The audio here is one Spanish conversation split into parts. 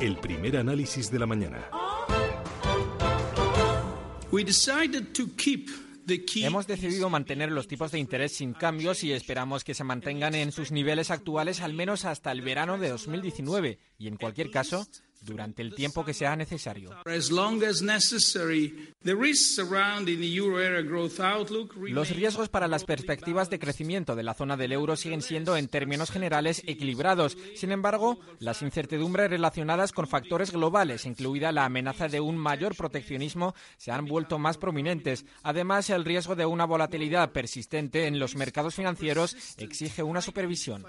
el primer análisis de la mañana. Hemos decidido mantener los tipos de interés sin cambios y esperamos que se mantengan en sus niveles actuales al menos hasta el verano de 2019 y en cualquier caso durante el tiempo que sea necesario. Los riesgos para las perspectivas de crecimiento de la zona del euro siguen siendo en términos generales equilibrados. Sin embargo, las incertidumbres relacionadas con factores globales, incluida la amenaza de un mayor proteccionismo, se han vuelto más prominentes. Además, el riesgo de una volatilidad persistente en los mercados financieros exige una supervisión.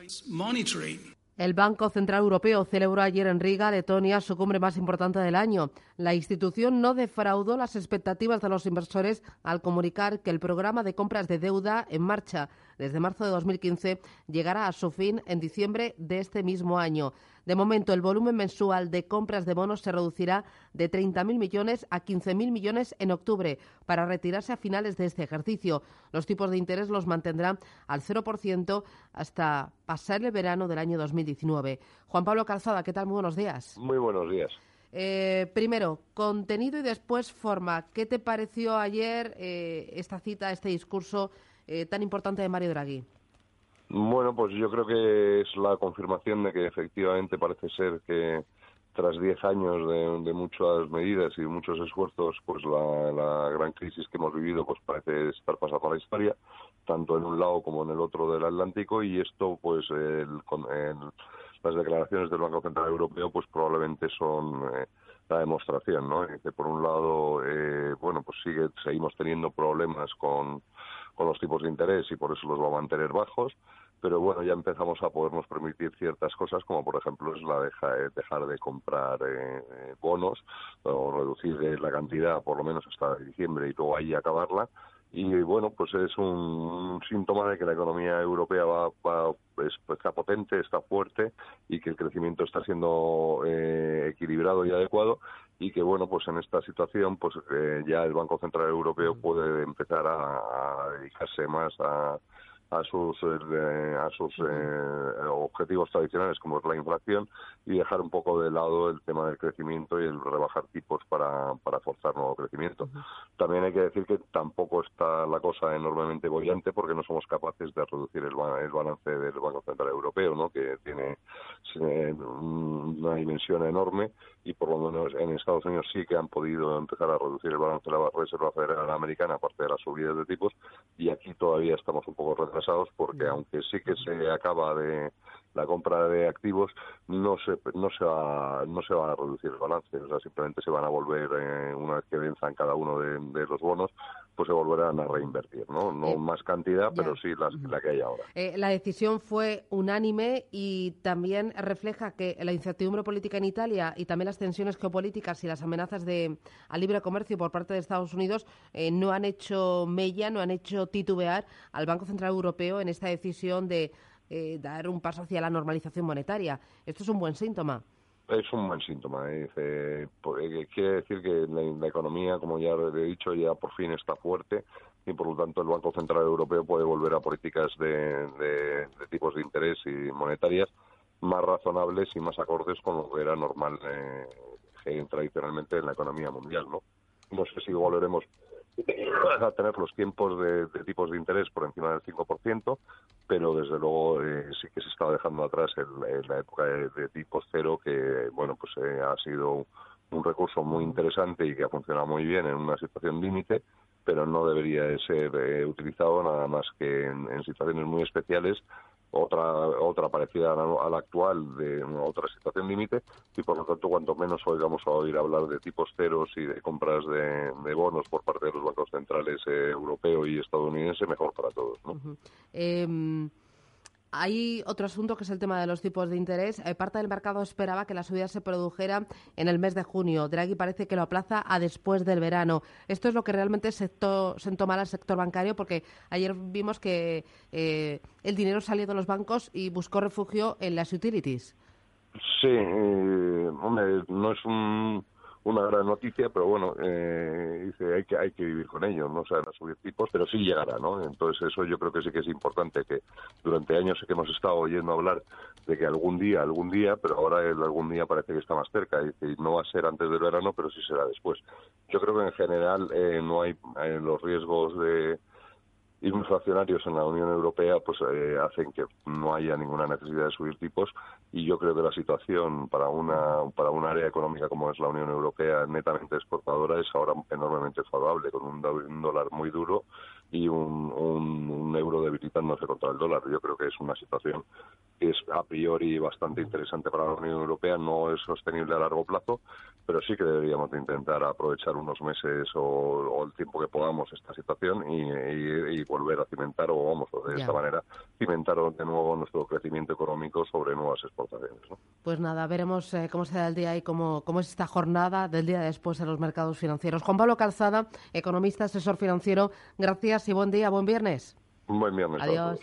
El Banco Central Europeo celebró ayer en Riga, Letonia, su cumbre más importante del año. La institución no defraudó las expectativas de los inversores al comunicar que el programa de compras de deuda en marcha desde marzo de 2015 llegará a su fin en diciembre de este mismo año. De momento, el volumen mensual de compras de bonos se reducirá de 30.000 millones a 15.000 millones en octubre para retirarse a finales de este ejercicio. Los tipos de interés los mantendrán al 0% hasta pasar el verano del año 2019. Juan Pablo Calzada, ¿qué tal? Muy buenos días. Muy buenos días. Eh, primero, contenido y después forma. ¿Qué te pareció ayer eh, esta cita, este discurso eh, tan importante de Mario Draghi? Bueno, pues yo creo que es la confirmación de que efectivamente parece ser que tras 10 años de, muchas medidas y muchos esfuerzos, pues la, gran crisis que hemos vivido pues parece estar pasada a la historia, tanto en un lado como en el otro del Atlántico, y esto, pues, con las declaraciones del Banco Central Europeo, pues probablemente son eh, la demostración, ¿no? Que por un lado, eh, bueno, pues sigue, seguimos teniendo problemas con, con los tipos de interés y por eso los va a mantener bajos pero bueno, ya empezamos a podernos permitir ciertas cosas, como por ejemplo es la deja, eh, dejar de comprar eh, eh, bonos o reducir la cantidad por lo menos hasta diciembre y luego ahí acabarla. Y bueno, pues es un, síntoma de que la economía europea va, va está potente, está fuerte y que el crecimiento está siendo equilibrado y adecuado y que bueno, pues en esta situación pues ya el Banco Central Europeo puede empezar a dedicarse más a a sus eh, a sus eh, objetivos tradicionales como es la inflación y dejar un poco de lado el tema del crecimiento y el rebajar tipos para, para forzar nuevo crecimiento. También hay que decir que tampoco está la cosa enormemente bollante porque no somos capaces de reducir el, el balance del Banco Central Europeo, ¿no? que tiene eh, una dimensión enorme y por lo menos en Estados Unidos sí que han podido empezar a reducir el balance de la Reserva Federal Americana aparte de las subidas de tipos y aquí todavía estamos un poco retrasados porque aunque sí que se acaba de la compra de activos no se no se va no se va a reducir el balance o sea simplemente se van a volver eh, una vez que venzan cada uno de, los bonos pues se volverán a reinvertir no no eh, más cantidad pero sí la que hay ahora eh, la decisión fue unánime y también refleja que la incertidumbre política en Italia y también las tensiones geopolíticas y las amenazas de al libre comercio por parte de Estados Unidos no han hecho mella no han hecho titubear al Banco Central Europeo en esta decisión de eh, dar un paso hacia la normalización monetaria. ¿Esto es un buen síntoma? Es un buen síntoma. ¿eh? Eh, quiere decir que la, economía, como ya he dicho, ya por fin está fuerte y por lo tanto el Banco Central Europeo puede volver a políticas de, tipos de interés y monetarias más razonables y más acordes con lo que era normal tradicionalmente en la economía mundial. ¿no? no sé si volveremos a tener los tiempos de, tipos de interés por encima del 5%, pero desde luego eh, sí que se estaba dejando atrás el, la época de, tipos cero, que bueno pues eh, ha sido un recurso muy interesante y que ha funcionado muy bien en una situación límite, pero no debería de ser eh, utilizado nada más que en situaciones muy especiales otra otra parecida a la, actual de otra situación límite y por lo tanto cuanto menos oigamos a oír hablar de tipos ceros y de compras de, bonos por parte de los bancos centrales eh, europeo y estadounidense mejor para todos ¿no? Hay otro asunto que es el tema de los tipos de interés. Eh, parte del mercado esperaba que la subida se produjera en el mes de junio. Draghi parece que lo aplaza a después del verano. Esto es lo que realmente sentó, sentó mal al sector bancario porque ayer vimos que eh, el dinero salió de los bancos y buscó refugio en las utilities. Sí, eh, hombre, no es un una gran noticia, pero bueno, eh, dice hay que hay que vivir con ello, no o a subir tipos, pero sí llegará, ¿no? Entonces eso yo creo que sí que es importante que durante años sé que hemos estado oyendo hablar de que algún día, algún día, pero ahora el algún día parece que está más cerca que no va a ser antes del verano, pero sí será después. Yo creo que en general eh, no hay eh, los riesgos de inflacionarios en la Unión Europea pues eh, hacen que no haya ninguna necesidad de subir tipos. Y yo creo que la situación para una para un área económica como es la Unión Europea netamente exportadora es ahora enormemente favorable con un, dólar muy duro y un, un, euro debilitándose contra el dólar. Yo creo que es una situación que es a priori bastante interesante para la Unión Europea, no es sostenible a largo plazo, pero sí que deberíamos de intentar aprovechar unos meses o, el tiempo que podamos esta situación y, volver a cimentar o vamos de esta manera cimentar de nuevo nuestro crecimiento económico sobre nuevas exportaciones. Pues nada, veremos eh, cómo será el día y cómo, cómo es esta jornada del día después en los mercados financieros. Juan Pablo Calzada, economista, asesor financiero, gracias y buen día, buen viernes. Buen viernes. Adiós.